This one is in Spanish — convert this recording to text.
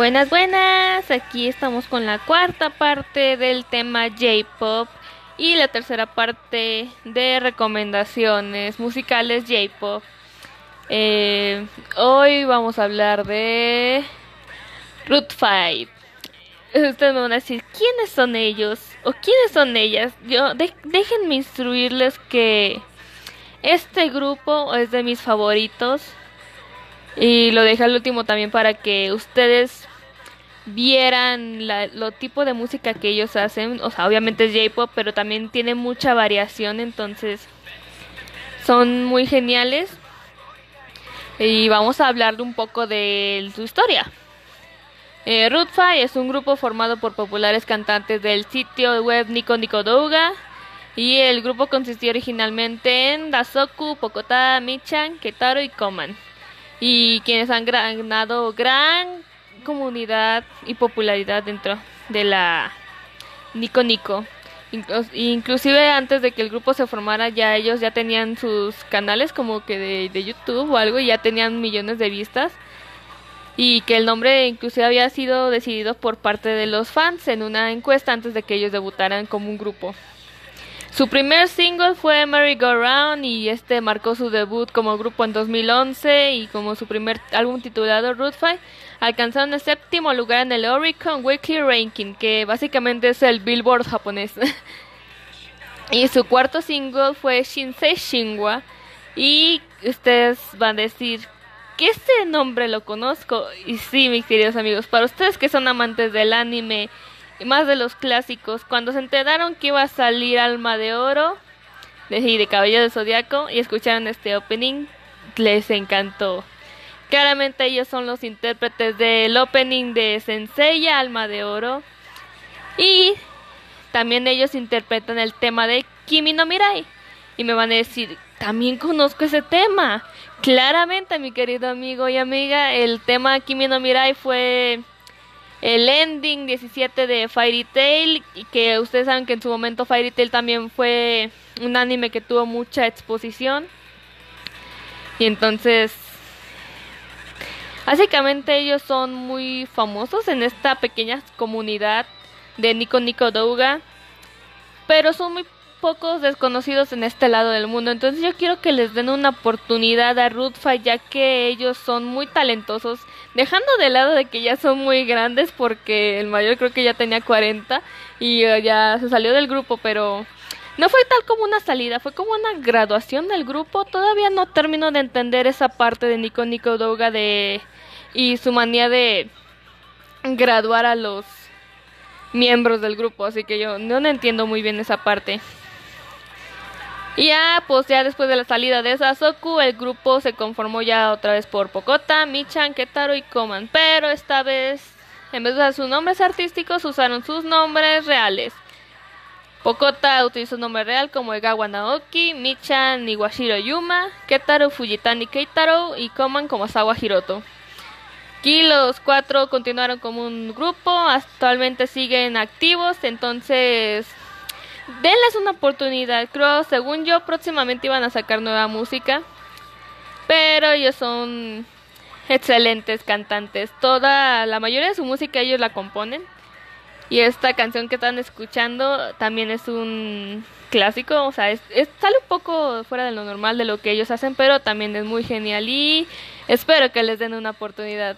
Buenas, buenas. Aquí estamos con la cuarta parte del tema J-Pop y la tercera parte de recomendaciones musicales J-Pop. Eh, hoy vamos a hablar de Root Fight. Ustedes me van a decir, ¿quiénes son ellos? ¿O quiénes son ellas? Yo, déjenme instruirles que este grupo es de mis favoritos. Y lo dejé al último también para que ustedes vieran la, lo tipo de música que ellos hacen. O sea, obviamente es J-pop, pero también tiene mucha variación, entonces son muy geniales. Y vamos a hablar un poco de su historia. Eh, es un grupo formado por populares cantantes del sitio web Nico Nico Douga. Y el grupo consistía originalmente en Dasoku, Pokota, Michan, Ketaro y Koman. Y quienes han ganado gran comunidad y popularidad dentro de la Nico Nico. Inclusive antes de que el grupo se formara ya ellos ya tenían sus canales como que de, YouTube o algo y ya tenían millones de vistas y que el nombre inclusive había sido decidido por parte de los fans en una encuesta antes de que ellos debutaran como un grupo. Su primer single fue Merry Go Round y este marcó su debut como grupo en 2011 y como su primer álbum titulado Root Fight alcanzaron el séptimo lugar en el Oricon Weekly Ranking, que básicamente es el Billboard japonés. y su cuarto single fue Shinsei Shinwa y ustedes van a decir que este nombre lo conozco. Y sí, mis queridos amigos, para ustedes que son amantes del anime más de los clásicos, cuando se enteraron que iba a salir Alma de Oro de, de Cabello de Zodiaco y escucharon este opening, les encantó. Claramente ellos son los intérpretes del opening de Sensei Alma de Oro. Y también ellos interpretan el tema de Kimi no Mirai. Y me van a decir, también conozco ese tema. Claramente, mi querido amigo y amiga, el tema Kimi no Mirai fue el ending 17 de Fairy Tail que ustedes saben que en su momento Fairy Tail también fue un anime que tuvo mucha exposición. Y entonces básicamente ellos son muy famosos en esta pequeña comunidad de Nico Nico Douga, pero son muy pocos desconocidos en este lado del mundo. Entonces yo quiero que les den una oportunidad a Rutfa ya que ellos son muy talentosos. Dejando de lado de que ya son muy grandes porque el mayor creo que ya tenía 40 y eh, ya se salió del grupo, pero no fue tal como una salida, fue como una graduación del grupo. Todavía no termino de entender esa parte de Nico Nico Doga de y su manía de graduar a los miembros del grupo, así que yo no entiendo muy bien esa parte. Y ya, pues ya después de la salida de Sasoku, el grupo se conformó ya otra vez por Pokota, Michan, Ketaro y Koman. Pero esta vez, en vez de usar sus nombres artísticos, usaron sus nombres reales. Pokota utilizó su nombre real como Egawa Naoki, Michan Iwashiro Yuma, Ketaro Fujitani Keitaro y Koman como Sawa Hiroto. Aquí los cuatro continuaron como un grupo, actualmente siguen activos, entonces denles una oportunidad. Creo, según yo, próximamente iban a sacar nueva música. Pero ellos son excelentes cantantes. Toda, la mayoría de su música ellos la componen. Y esta canción que están escuchando también es un clásico, o sea, es, sale un poco fuera de lo normal de lo que ellos hacen, pero también es muy genial y espero que les den una oportunidad.